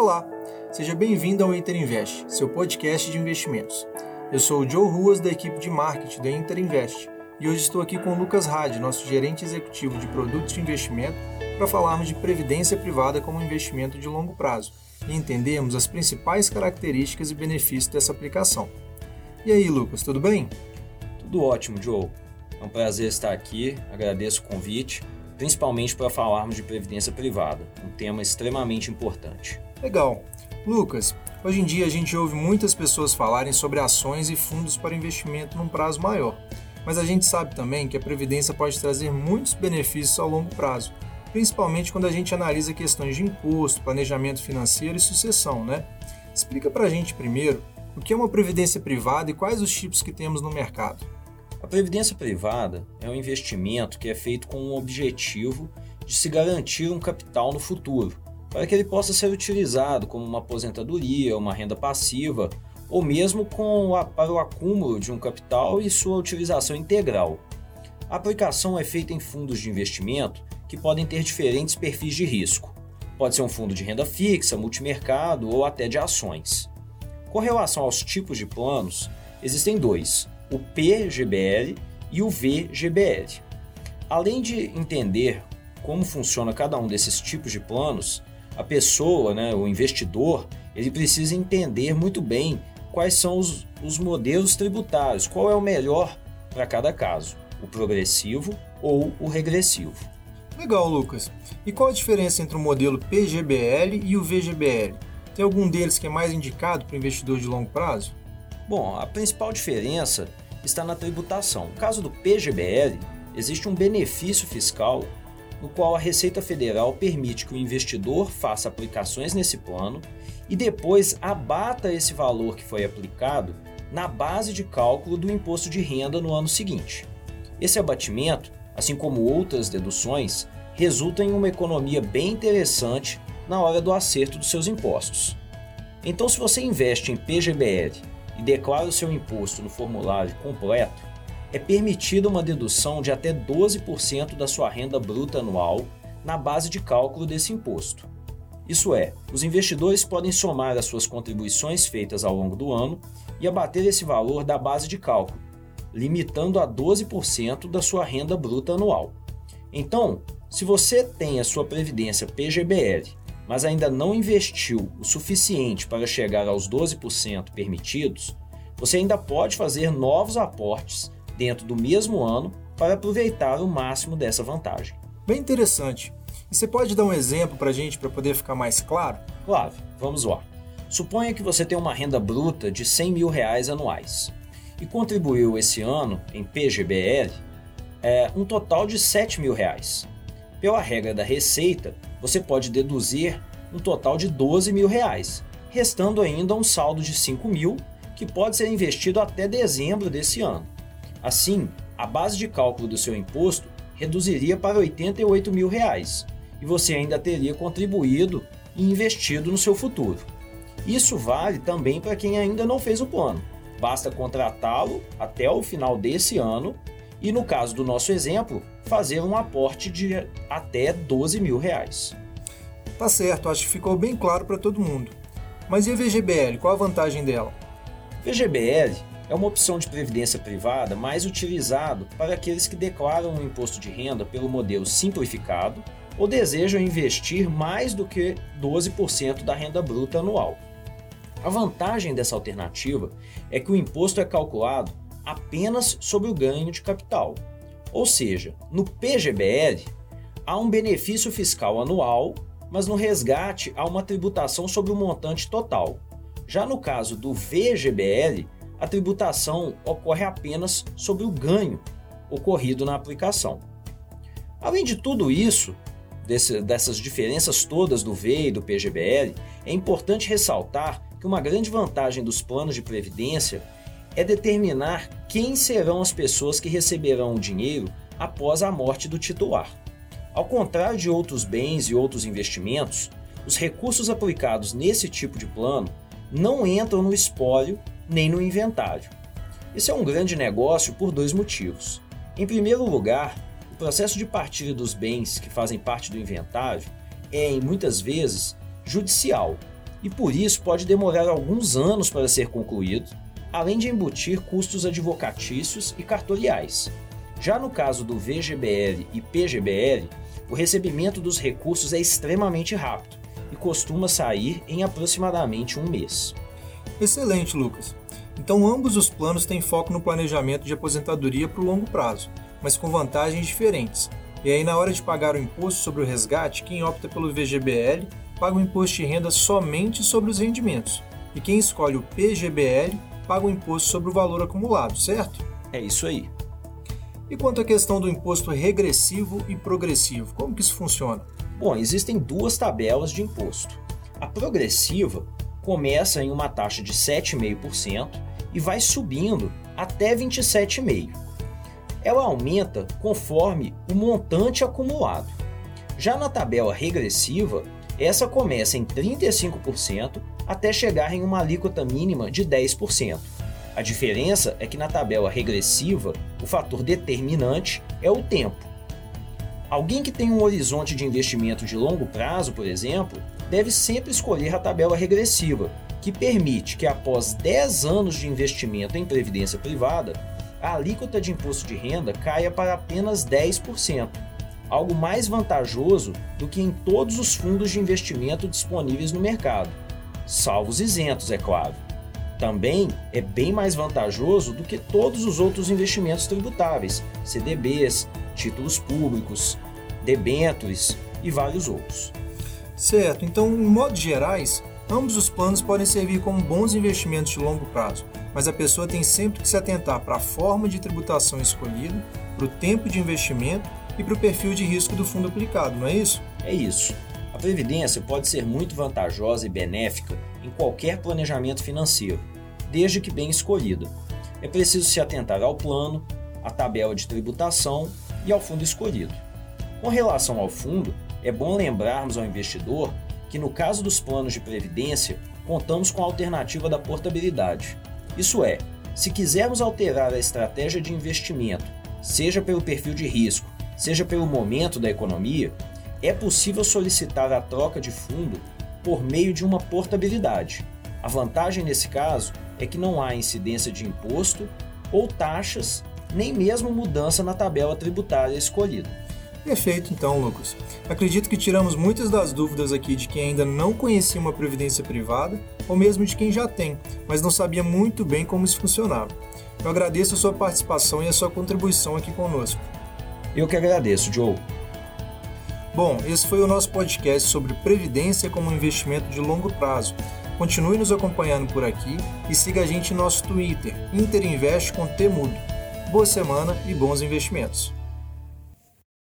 Olá, seja bem-vindo ao Interinvest, seu podcast de investimentos. Eu sou o Joe Ruas, da equipe de marketing da Interinvest, e hoje estou aqui com o Lucas Hadi, nosso gerente executivo de produtos de investimento, para falarmos de previdência privada como investimento de longo prazo e entendermos as principais características e benefícios dessa aplicação. E aí, Lucas, tudo bem? Tudo ótimo, Joe. É um prazer estar aqui, agradeço o convite, principalmente para falarmos de previdência privada, um tema extremamente importante. Legal. Lucas, hoje em dia a gente ouve muitas pessoas falarem sobre ações e fundos para investimento num prazo maior. Mas a gente sabe também que a previdência pode trazer muitos benefícios ao longo prazo, principalmente quando a gente analisa questões de imposto, planejamento financeiro e sucessão, né? Explica pra gente primeiro o que é uma previdência privada e quais os tipos que temos no mercado. A previdência privada é um investimento que é feito com o objetivo de se garantir um capital no futuro, para que ele possa ser utilizado como uma aposentadoria, uma renda passiva ou mesmo com para o acúmulo de um capital e sua utilização integral. A aplicação é feita em fundos de investimento que podem ter diferentes perfis de risco. Pode ser um fundo de renda fixa, multimercado ou até de ações. Com relação aos tipos de planos, existem dois: o PGBL e o VGBL. Além de entender como funciona cada um desses tipos de planos, a pessoa, né, o investidor, ele precisa entender muito bem quais são os, os modelos tributários, qual é o melhor para cada caso, o progressivo ou o regressivo. Legal, Lucas. E qual a diferença entre o modelo PGBL e o VGBL? Tem algum deles que é mais indicado para investidor de longo prazo? Bom, a principal diferença está na tributação. No caso do PGBL, existe um benefício fiscal no qual a Receita Federal permite que o investidor faça aplicações nesse plano e depois abata esse valor que foi aplicado na base de cálculo do imposto de renda no ano seguinte. Esse abatimento, assim como outras deduções, resulta em uma economia bem interessante na hora do acerto dos seus impostos. Então, se você investe em PGBL e declara o seu imposto no formulário completo, é permitida uma dedução de até 12% da sua renda bruta anual na base de cálculo desse imposto. Isso é, os investidores podem somar as suas contribuições feitas ao longo do ano e abater esse valor da base de cálculo, limitando a 12% da sua renda bruta anual. Então, se você tem a sua previdência PGBL mas ainda não investiu o suficiente para chegar aos 12% permitidos, você ainda pode fazer novos aportes dentro do mesmo ano para aproveitar o máximo dessa vantagem. Bem interessante. E você pode dar um exemplo para a gente para poder ficar mais claro? Claro, vamos lá. Suponha que você tem uma renda bruta de 100 mil reais anuais e contribuiu esse ano em PGBL é, um total de 7 mil reais. Pela regra da Receita, você pode deduzir um total de 12 mil reais, restando ainda um saldo de 5 mil que pode ser investido até dezembro desse ano. Assim, a base de cálculo do seu imposto reduziria para 88 mil reais e você ainda teria contribuído e investido no seu futuro. Isso vale também para quem ainda não fez o plano. Basta contratá-lo até o final desse ano e, no caso do nosso exemplo, fazer um aporte de até 12 mil reais. Tá certo, acho que ficou bem claro para todo mundo. Mas e a VGBL, qual a vantagem dela? VGBL é uma opção de previdência privada mais utilizado para aqueles que declaram um imposto de renda pelo modelo simplificado ou desejam investir mais do que 12% da renda bruta anual. A vantagem dessa alternativa é que o imposto é calculado apenas sobre o ganho de capital. Ou seja, no PGBL há um benefício fiscal anual, mas no resgate há uma tributação sobre o montante total. Já no caso do VGBL, a tributação ocorre apenas sobre o ganho ocorrido na aplicação. Além de tudo isso, desse, dessas diferenças todas do V e do PGBL, é importante ressaltar que uma grande vantagem dos planos de previdência é determinar quem serão as pessoas que receberão o dinheiro após a morte do titular. Ao contrário de outros bens e outros investimentos, os recursos aplicados nesse tipo de plano não entram no espólio nem no inventário. Isso é um grande negócio por dois motivos. Em primeiro lugar, o processo de partilha dos bens que fazem parte do inventário é, muitas vezes, judicial e por isso pode demorar alguns anos para ser concluído, além de embutir custos advocatícios e cartoriais. Já no caso do VGBL e PGBL, o recebimento dos recursos é extremamente rápido e costuma sair em aproximadamente um mês. Excelente, Lucas. Então, ambos os planos têm foco no planejamento de aposentadoria para o longo prazo, mas com vantagens diferentes. E aí, na hora de pagar o imposto sobre o resgate, quem opta pelo VGBL paga o imposto de renda somente sobre os rendimentos, e quem escolhe o PGBL paga o imposto sobre o valor acumulado, certo? É isso aí. E quanto à questão do imposto regressivo e progressivo, como que isso funciona? Bom, existem duas tabelas de imposto. A progressiva começa em uma taxa de 7,5% e vai subindo até 27,5%. Ela aumenta conforme o montante acumulado. Já na tabela regressiva, essa começa em 35% até chegar em uma alíquota mínima de 10%. A diferença é que na tabela regressiva, o fator determinante é o tempo. Alguém que tem um horizonte de investimento de longo prazo, por exemplo, deve sempre escolher a tabela regressiva, que permite que após 10 anos de investimento em previdência privada, a alíquota de imposto de renda caia para apenas 10%, algo mais vantajoso do que em todos os fundos de investimento disponíveis no mercado, salvos isentos, é claro também é bem mais vantajoso do que todos os outros investimentos tributáveis, CDBs, títulos públicos, debêntures e vários outros. Certo, então, em modos gerais, ambos os planos podem servir como bons investimentos de longo prazo, mas a pessoa tem sempre que se atentar para a forma de tributação escolhida, para o tempo de investimento e para o perfil de risco do fundo aplicado, não é isso? É isso. A previdência pode ser muito vantajosa e benéfica em qualquer planejamento financeiro, desde que bem escolhida. É preciso se atentar ao plano, à tabela de tributação e ao fundo escolhido. Com relação ao fundo, é bom lembrarmos ao investidor que, no caso dos planos de previdência, contamos com a alternativa da portabilidade. Isso é, se quisermos alterar a estratégia de investimento, seja pelo perfil de risco, seja pelo momento da economia, é possível solicitar a troca de fundo por meio de uma portabilidade. A vantagem nesse caso é que não há incidência de imposto ou taxas, nem mesmo mudança na tabela tributária escolhida. Perfeito, então, Lucas. Acredito que tiramos muitas das dúvidas aqui de quem ainda não conhecia uma previdência privada, ou mesmo de quem já tem, mas não sabia muito bem como isso funcionava. Eu agradeço a sua participação e a sua contribuição aqui conosco. Eu que agradeço, Joe. Bom, esse foi o nosso podcast sobre previdência como investimento de longo prazo. Continue nos acompanhando por aqui e siga a gente em nosso Twitter, Interinvest com T mudo. Boa semana e bons investimentos.